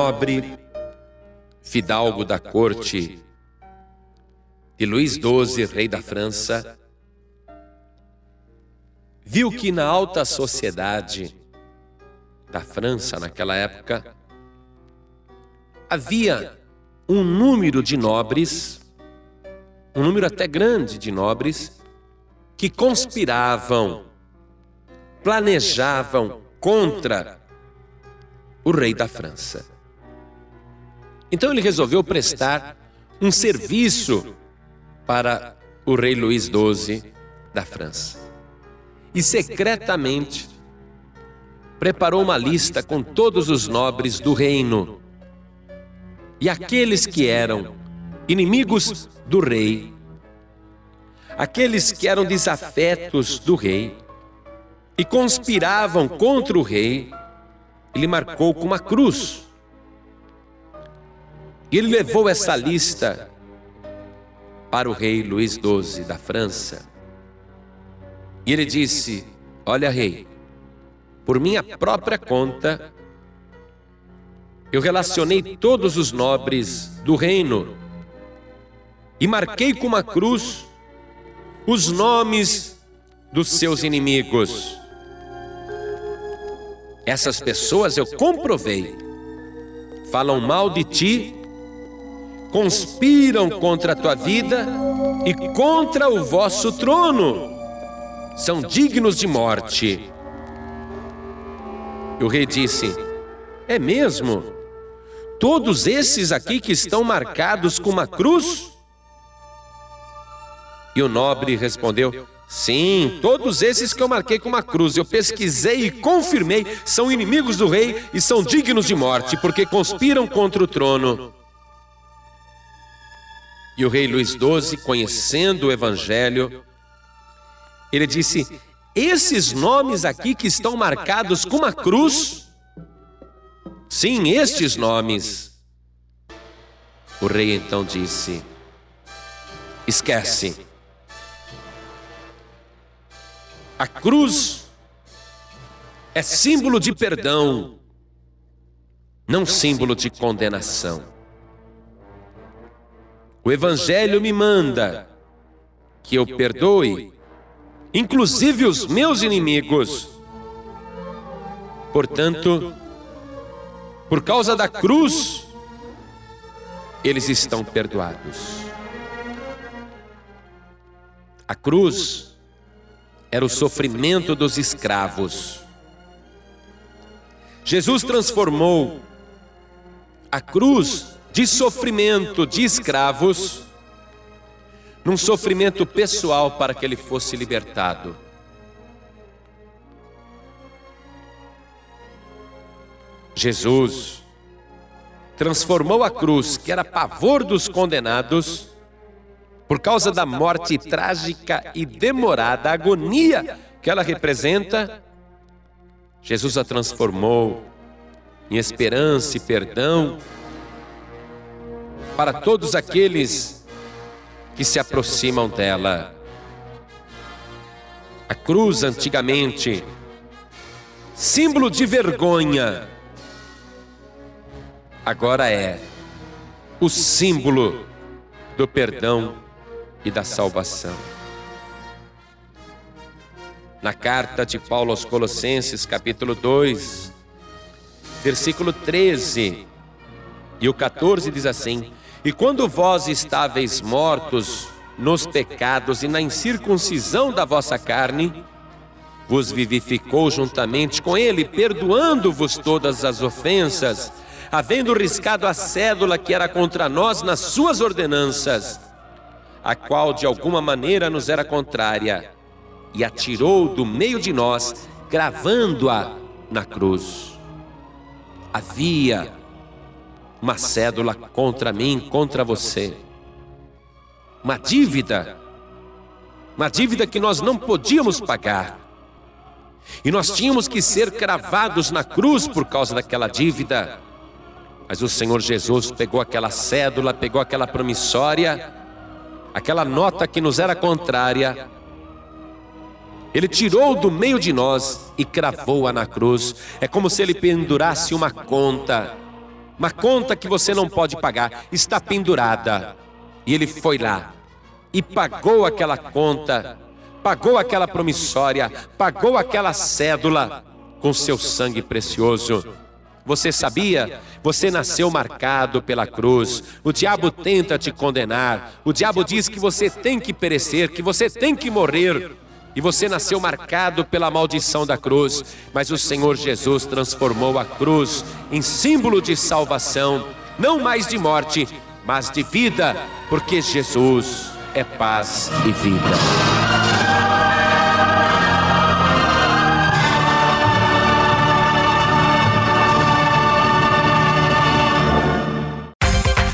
nobre fidalgo da corte de Luís XII, rei da França, viu que na alta sociedade da França naquela época havia um número de nobres, um número até grande de nobres, que conspiravam, planejavam contra o rei da França. Então ele resolveu prestar um serviço para o rei Luís XII da França. E secretamente preparou uma lista com todos os nobres do reino e aqueles que eram inimigos do rei, aqueles que eram desafetos do rei e conspiravam contra o rei, ele marcou com uma cruz. E ele levou essa lista para o rei Luís XII da França. E ele disse: Olha, rei, por minha própria conta, eu relacionei todos os nobres do reino e marquei com uma cruz os nomes dos seus inimigos. Essas pessoas eu comprovei, falam mal de ti, conspiram contra a tua vida e contra o vosso trono, são dignos de morte. E o rei disse: É mesmo? Todos esses aqui que estão marcados com uma cruz? E o nobre respondeu: Sim, todos esses que eu marquei com uma cruz, eu pesquisei e confirmei, são inimigos do rei e são dignos de morte, porque conspiram contra o trono. E o rei Luís XII, conhecendo o evangelho, ele disse: Esses nomes aqui que estão marcados com uma cruz, sim, estes nomes. O rei então disse: Esquece A cruz é símbolo de perdão, não símbolo de condenação. O Evangelho me manda que eu perdoe, inclusive os meus inimigos. Portanto, por causa da cruz, eles estão perdoados. A cruz era o sofrimento dos escravos. Jesus transformou a cruz de sofrimento de escravos num sofrimento pessoal para que ele fosse libertado. Jesus transformou a cruz, que era pavor dos condenados, por causa da morte trágica e demorada, a agonia que ela representa, Jesus a transformou em esperança e perdão para todos aqueles que se aproximam dela. A cruz, antigamente, símbolo de vergonha, agora é o símbolo do perdão e da salvação. Na carta de Paulo aos Colossenses, capítulo 2, versículo 13 e o 14 diz assim: E quando vós estáveis mortos nos pecados e na incircuncisão da vossa carne, vos vivificou juntamente com ele, perdoando-vos todas as ofensas, havendo riscado a cédula que era contra nós nas suas ordenanças a qual de alguma maneira nos era contrária, e atirou do meio de nós, gravando-a na cruz. Havia uma cédula contra mim, contra você, uma dívida, uma dívida que nós não podíamos pagar. E nós tínhamos que ser cravados na cruz por causa daquela dívida. Mas o Senhor Jesus pegou aquela cédula, pegou aquela promissória aquela nota que nos era contrária, ele tirou do meio de nós e cravou-a na cruz. É como se ele pendurasse uma conta uma conta que você não pode pagar, está pendurada. E ele foi lá e pagou aquela conta, pagou aquela promissória, pagou aquela cédula com seu sangue precioso. Você sabia? Você nasceu marcado pela cruz. O diabo tenta te condenar. O diabo diz que você tem que perecer, que você tem que morrer. E você nasceu marcado pela maldição da cruz. Mas o Senhor Jesus transformou a cruz em símbolo de salvação, não mais de morte, mas de vida, porque Jesus é paz e vida.